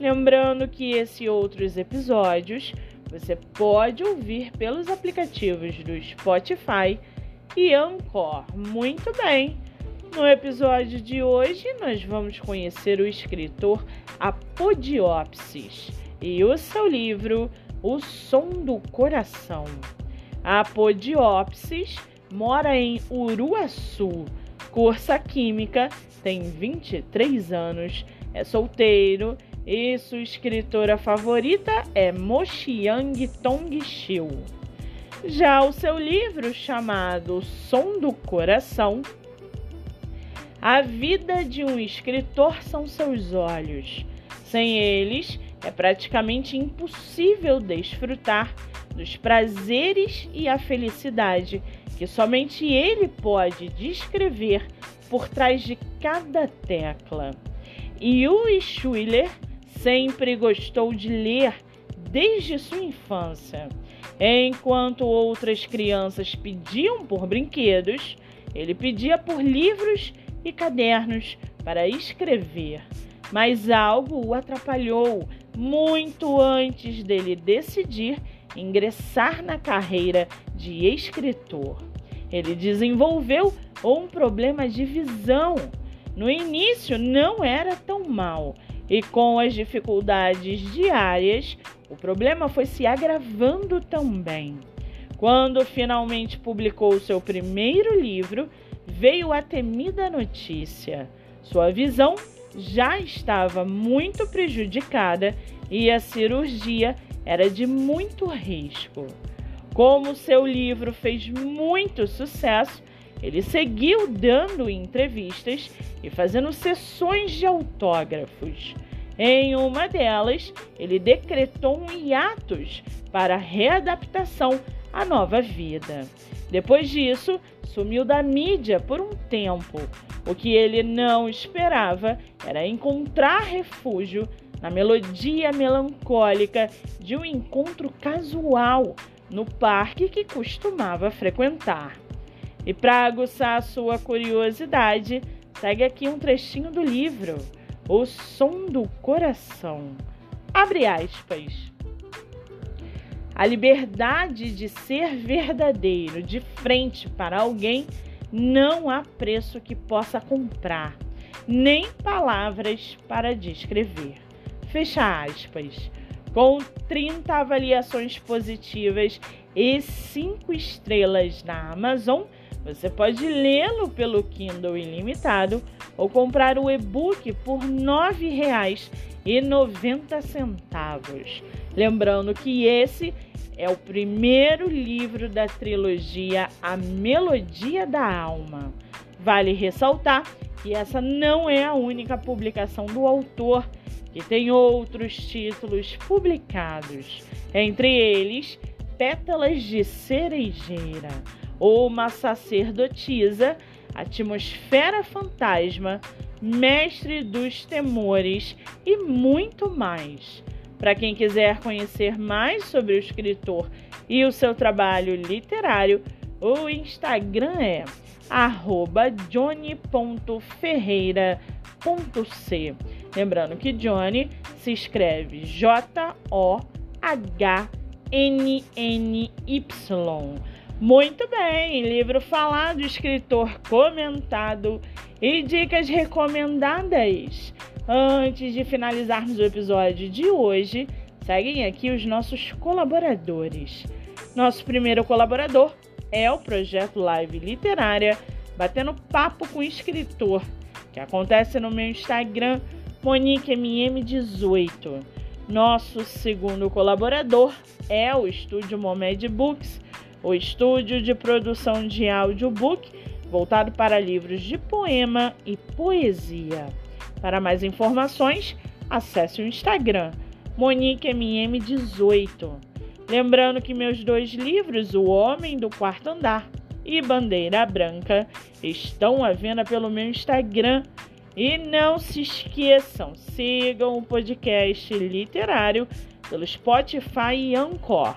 Lembrando que esse e outros episódios você pode ouvir pelos aplicativos do Spotify e Anchor. Muito bem! No episódio de hoje, nós vamos conhecer o escritor Apodiopsis e o seu livro O Som do Coração. Apodiopsis mora em Uruaçu, cursa Química, tem 23 anos, é solteiro e sua escritora favorita é Moxiang Tongxiu. Já o seu livro, chamado Som do Coração, a vida de um escritor são seus olhos. Sem eles, é praticamente impossível desfrutar dos prazeres e a felicidade que somente ele pode descrever por trás de cada tecla. Yui Schuyler sempre gostou de ler desde sua infância. Enquanto outras crianças pediam por brinquedos, ele pedia por livros e cadernos para escrever. Mas algo o atrapalhou muito antes dele decidir ingressar na carreira de escritor. Ele desenvolveu um problema de visão. No início não era tão mal, e com as dificuldades diárias, o problema foi se agravando também. Quando finalmente publicou seu primeiro livro, veio a temida notícia. Sua visão já estava muito prejudicada e a cirurgia era de muito risco. Como seu livro fez muito sucesso, ele seguiu dando entrevistas e fazendo sessões de autógrafos. Em uma delas, ele decretou um hiatus para readaptação à nova vida. Depois disso, sumiu da mídia por um tempo. O que ele não esperava era encontrar refúgio na melodia melancólica de um encontro casual no parque que costumava frequentar. E para aguçar a sua curiosidade, segue aqui um trechinho do livro, O Som do Coração. Abre aspas. A liberdade de ser verdadeiro de frente para alguém não há preço que possa comprar, nem palavras para descrever. Fecha aspas. Com 30 avaliações positivas e 5 estrelas na Amazon, você pode lê-lo pelo Kindle ilimitado ou comprar o e-book por R$ 9,90. Lembrando que esse é o primeiro livro da trilogia A Melodia da Alma. Vale ressaltar que essa não é a única publicação do autor, que tem outros títulos publicados, entre eles Pétalas de Cerejeira uma sacerdotisa, atmosfera fantasma, mestre dos temores e muito mais. Para quem quiser conhecer mais sobre o escritor e o seu trabalho literário, o Instagram é johnny.ferreira.c. Lembrando que Johnny se escreve J-O-H-N-N-Y. Muito bem, livro falado, escritor comentado e dicas recomendadas. Antes de finalizarmos o episódio de hoje, seguem aqui os nossos colaboradores. Nosso primeiro colaborador é o projeto Live Literária, batendo papo com escritor, que acontece no meu Instagram, MoniqueMM18. Nosso segundo colaborador é o estúdio Momed Books o estúdio de produção de audiobook voltado para livros de poema e poesia. Para mais informações, acesse o Instagram Monique MM18. Lembrando que meus dois livros, O Homem do Quarto Andar e Bandeira Branca, estão à venda pelo meu Instagram. E não se esqueçam, sigam o podcast literário pelo Spotify e Anchor